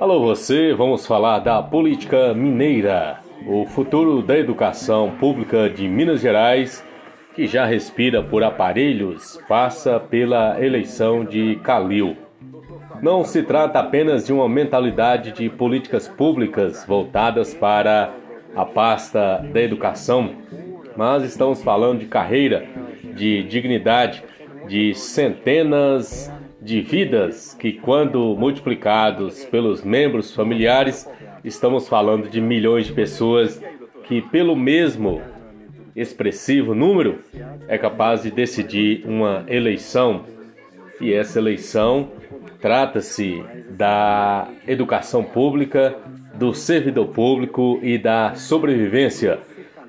Alô você, vamos falar da política mineira, o futuro da educação pública de Minas Gerais, que já respira por aparelhos, passa pela eleição de Calil. Não se trata apenas de uma mentalidade de políticas públicas voltadas para a pasta da educação, mas estamos falando de carreira, de dignidade, de centenas de vidas que, quando multiplicados pelos membros familiares, estamos falando de milhões de pessoas que, pelo mesmo expressivo número, é capaz de decidir uma eleição. E essa eleição trata-se da educação pública, do servidor público e da sobrevivência.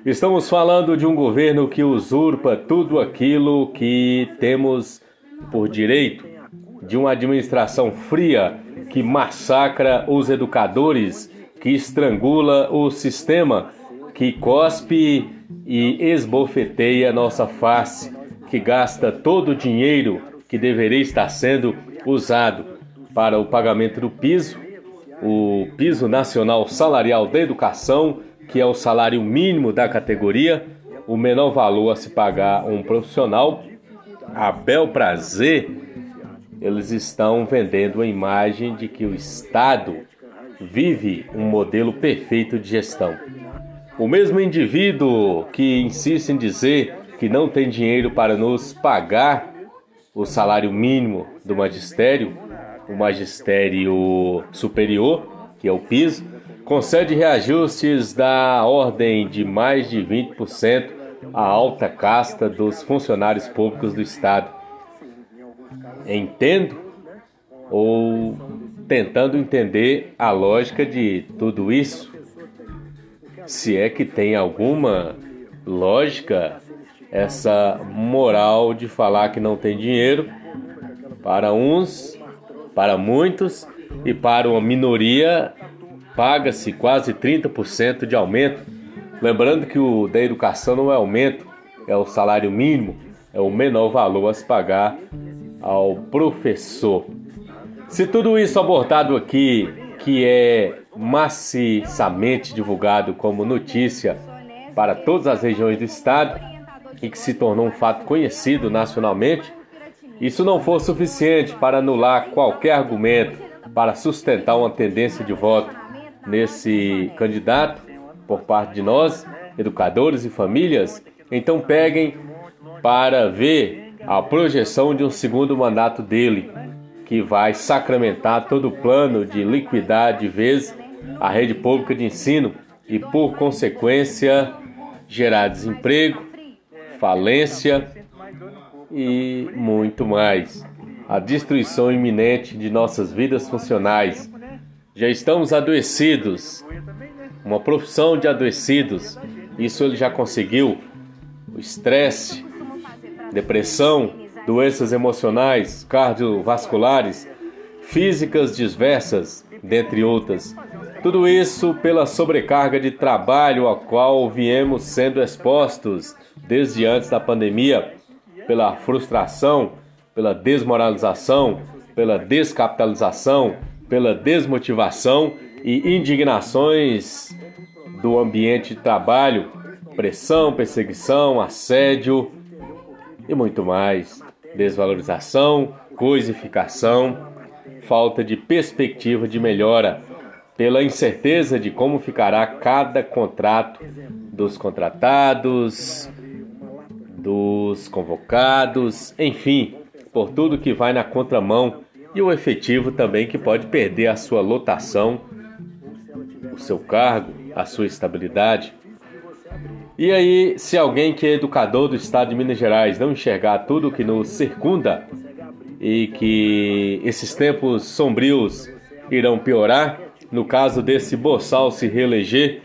Estamos falando de um governo que usurpa tudo aquilo que temos por direito de uma administração fria que massacra os educadores, que estrangula o sistema, que cospe e esbofeteia nossa face, que gasta todo o dinheiro que deveria estar sendo usado para o pagamento do piso, o piso nacional salarial da educação, que é o salário mínimo da categoria, o menor valor a se pagar um profissional, a bel prazer eles estão vendendo a imagem de que o Estado vive um modelo perfeito de gestão. O mesmo indivíduo que insiste em dizer que não tem dinheiro para nos pagar o salário mínimo do magistério, o magistério superior, que é o piso, concede reajustes da ordem de mais de 20% à alta casta dos funcionários públicos do Estado entendo ou tentando entender a lógica de tudo isso. Se é que tem alguma lógica essa moral de falar que não tem dinheiro para uns, para muitos e para uma minoria paga-se quase 30% de aumento. Lembrando que o da educação não é aumento, é o salário mínimo, é o menor valor a se pagar ao professor. Se tudo isso abordado aqui, que é maciçamente divulgado como notícia para todas as regiões do estado e que se tornou um fato conhecido nacionalmente, isso não for suficiente para anular qualquer argumento para sustentar uma tendência de voto nesse candidato por parte de nós, educadores e famílias, então peguem para ver a projeção de um segundo mandato dele, que vai sacramentar todo o plano de liquidar de vez a rede pública de ensino e, por consequência, gerar desemprego, falência e muito mais. A destruição iminente de nossas vidas funcionais. Já estamos adoecidos, uma profissão de adoecidos. Isso ele já conseguiu. O estresse, depressão, doenças emocionais, cardiovasculares, físicas diversas, dentre outras. Tudo isso pela sobrecarga de trabalho a qual viemos sendo expostos desde antes da pandemia, pela frustração, pela desmoralização, pela descapitalização, pela desmotivação e indignações do ambiente de trabalho, pressão, perseguição, assédio, e muito mais. Desvalorização, coisificação, falta de perspectiva de melhora, pela incerteza de como ficará cada contrato dos contratados, dos convocados, enfim, por tudo que vai na contramão e o efetivo também que pode perder a sua lotação, o seu cargo, a sua estabilidade. E aí, se alguém que é educador do estado de Minas Gerais não enxergar tudo que nos circunda e que esses tempos sombrios irão piorar, no caso desse boçal se reeleger,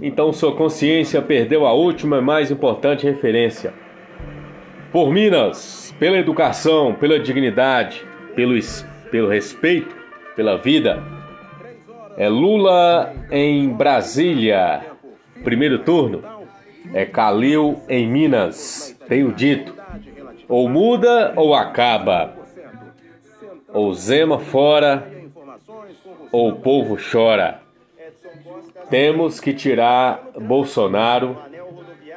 então sua consciência perdeu a última e mais importante referência. Por Minas, pela educação, pela dignidade, pelo, pelo respeito, pela vida. É Lula em Brasília, primeiro turno é Calil em Minas. Tenho dito: ou muda ou acaba. Ou Zema fora, ou o povo chora. Temos que tirar Bolsonaro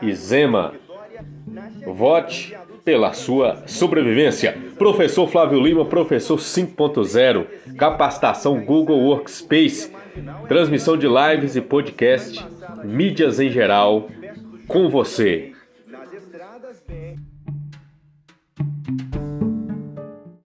e Zema. Vote pela sua sobrevivência. Professor Flávio Lima, professor 5.0, capacitação Google Workspace, transmissão de lives e podcast, mídias em geral, com você.